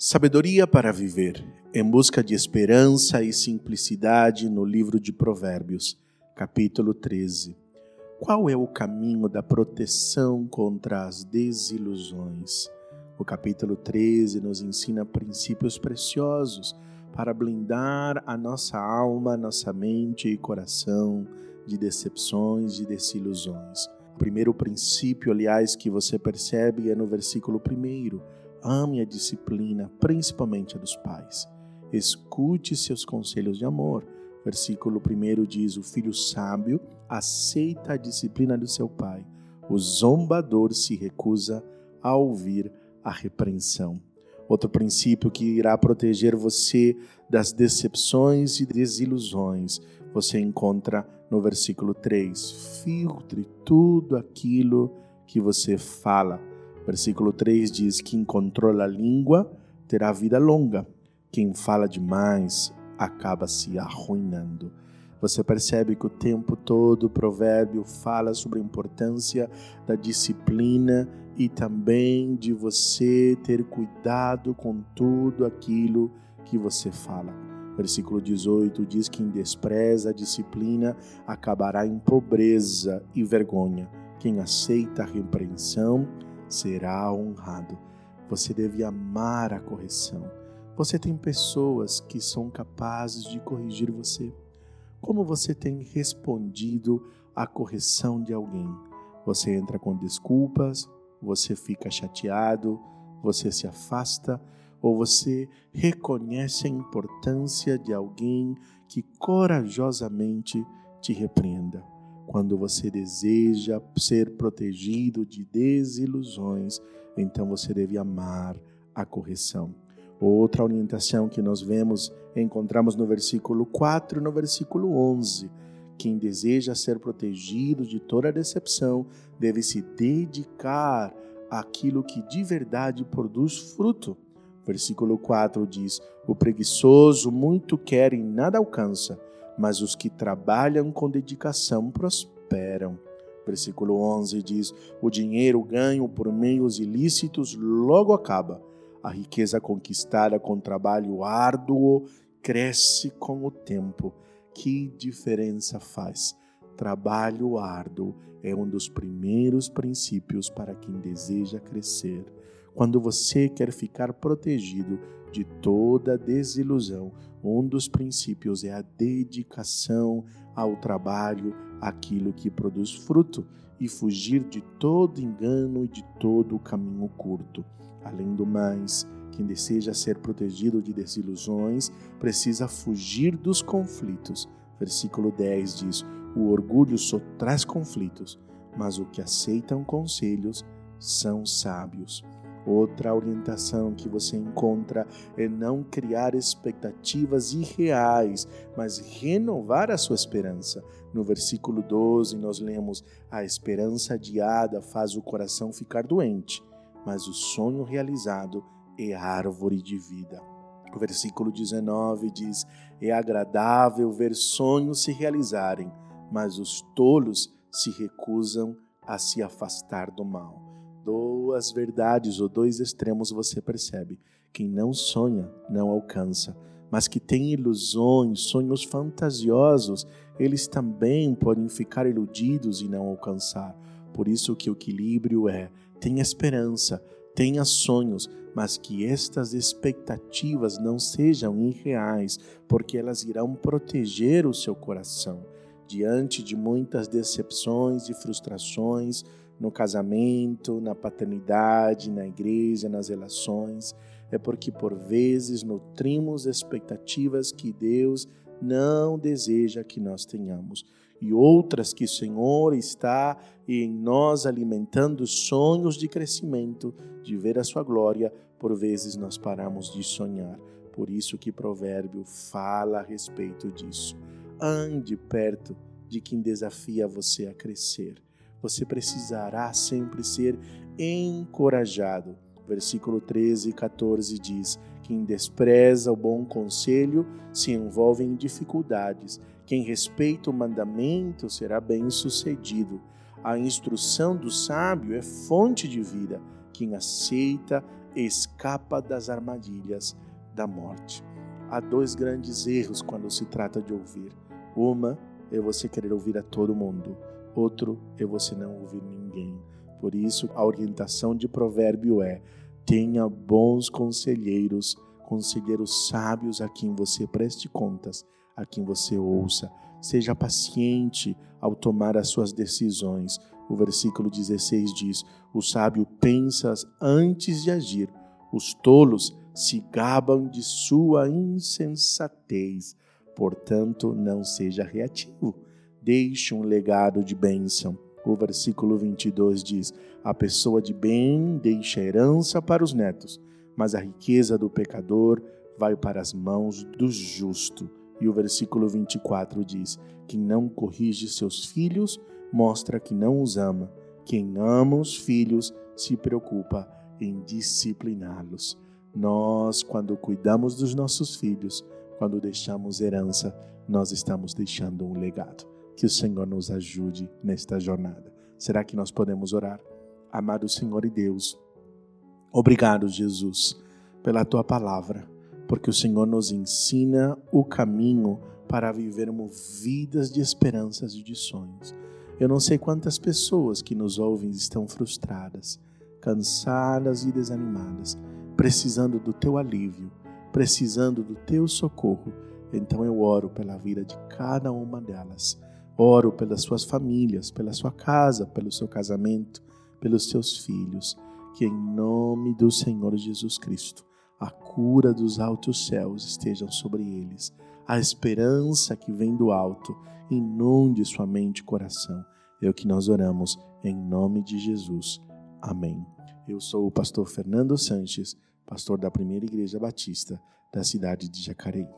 Sabedoria para viver, em busca de esperança e simplicidade no livro de Provérbios, capítulo 13. Qual é o caminho da proteção contra as desilusões? O capítulo 13 nos ensina princípios preciosos para blindar a nossa alma, nossa mente e coração de decepções e desilusões. O primeiro princípio, aliás, que você percebe é no versículo 1 Ame a disciplina, principalmente a dos pais. Escute seus conselhos de amor. Versículo 1 diz: O filho sábio aceita a disciplina do seu pai. O zombador se recusa a ouvir a repreensão. Outro princípio que irá proteger você das decepções e desilusões, você encontra no versículo 3. Filtre tudo aquilo que você fala Versículo 3 diz: Quem controla a língua terá vida longa, quem fala demais acaba se arruinando. Você percebe que o tempo todo o provérbio fala sobre a importância da disciplina e também de você ter cuidado com tudo aquilo que você fala. Versículo 18 diz: Quem despreza a disciplina acabará em pobreza e vergonha. Quem aceita a repreensão será honrado. Você deve amar a correção. Você tem pessoas que são capazes de corrigir você. Como você tem respondido à correção de alguém? Você entra com desculpas, você fica chateado, você se afasta ou você reconhece a importância de alguém que corajosamente te repreenda? Quando você deseja ser protegido de desilusões, então você deve amar a correção. Outra orientação que nós vemos, encontramos no versículo 4 e no versículo 11. Quem deseja ser protegido de toda decepção deve se dedicar àquilo que de verdade produz fruto. Versículo 4 diz: O preguiçoso muito quer e nada alcança, mas os que trabalham com dedicação prosperam. Versículo 11 diz: O dinheiro ganho por meios ilícitos logo acaba. A riqueza conquistada com trabalho árduo cresce com o tempo. Que diferença faz? Trabalho árduo é um dos primeiros princípios para quem deseja crescer. Quando você quer ficar protegido de toda desilusão, um dos princípios é a dedicação ao trabalho, aquilo que produz fruto, e fugir de todo engano e de todo caminho curto. Além do mais, quem deseja ser protegido de desilusões precisa fugir dos conflitos. Versículo 10 diz: O orgulho só traz conflitos, mas o que aceitam conselhos são sábios. Outra orientação que você encontra é não criar expectativas irreais, mas renovar a sua esperança. No versículo 12, nós lemos: A esperança adiada faz o coração ficar doente, mas o sonho realizado é árvore de vida. O versículo 19 diz: É agradável ver sonhos se realizarem, mas os tolos se recusam a se afastar do mal duas verdades ou dois extremos você percebe. Quem não sonha não alcança, mas que tem ilusões, sonhos fantasiosos, eles também podem ficar iludidos e não alcançar. Por isso que o equilíbrio é: tenha esperança, tenha sonhos, mas que estas expectativas não sejam irreais, porque elas irão proteger o seu coração diante de muitas decepções e frustrações no casamento, na paternidade, na igreja, nas relações, é porque por vezes nutrimos expectativas que Deus não deseja que nós tenhamos e outras que o Senhor está em nós alimentando sonhos de crescimento, de ver a sua glória, por vezes nós paramos de sonhar. Por isso que provérbio fala a respeito disso. Ande perto de quem desafia você a crescer você precisará sempre ser encorajado. Versículo 13 e 14 diz: Quem despreza o bom conselho se envolve em dificuldades. Quem respeita o mandamento será bem-sucedido. A instrução do sábio é fonte de vida. Quem aceita escapa das armadilhas da morte. Há dois grandes erros quando se trata de ouvir. Uma é você querer ouvir a todo mundo, outro é você não ouvir ninguém. Por isso, a orientação de provérbio é: tenha bons conselheiros, conselheiros sábios a quem você preste contas, a quem você ouça. Seja paciente ao tomar as suas decisões. O versículo 16 diz: O sábio pensa antes de agir, os tolos se gabam de sua insensatez. Portanto, não seja reativo. Deixe um legado de bênção. O versículo 22 diz: A pessoa de bem deixa herança para os netos, mas a riqueza do pecador vai para as mãos do justo. E o versículo 24 diz: Quem não corrige seus filhos mostra que não os ama. Quem ama os filhos se preocupa em discipliná-los. Nós, quando cuidamos dos nossos filhos, quando deixamos herança, nós estamos deixando um legado. Que o Senhor nos ajude nesta jornada. Será que nós podemos orar? Amado Senhor e Deus, obrigado, Jesus, pela tua palavra, porque o Senhor nos ensina o caminho para vivermos vidas de esperanças e de sonhos. Eu não sei quantas pessoas que nos ouvem estão frustradas, cansadas e desanimadas precisando do teu alívio, precisando do teu socorro. Então eu oro pela vida de cada uma delas. Oro pelas suas famílias, pela sua casa, pelo seu casamento, pelos seus filhos. Que em nome do Senhor Jesus Cristo, a cura dos altos céus estejam sobre eles. A esperança que vem do alto inunde sua mente e coração. É o que nós oramos em nome de Jesus. Amém. Eu sou o pastor Fernando Sanches pastor da primeira igreja batista da cidade de Jacareí.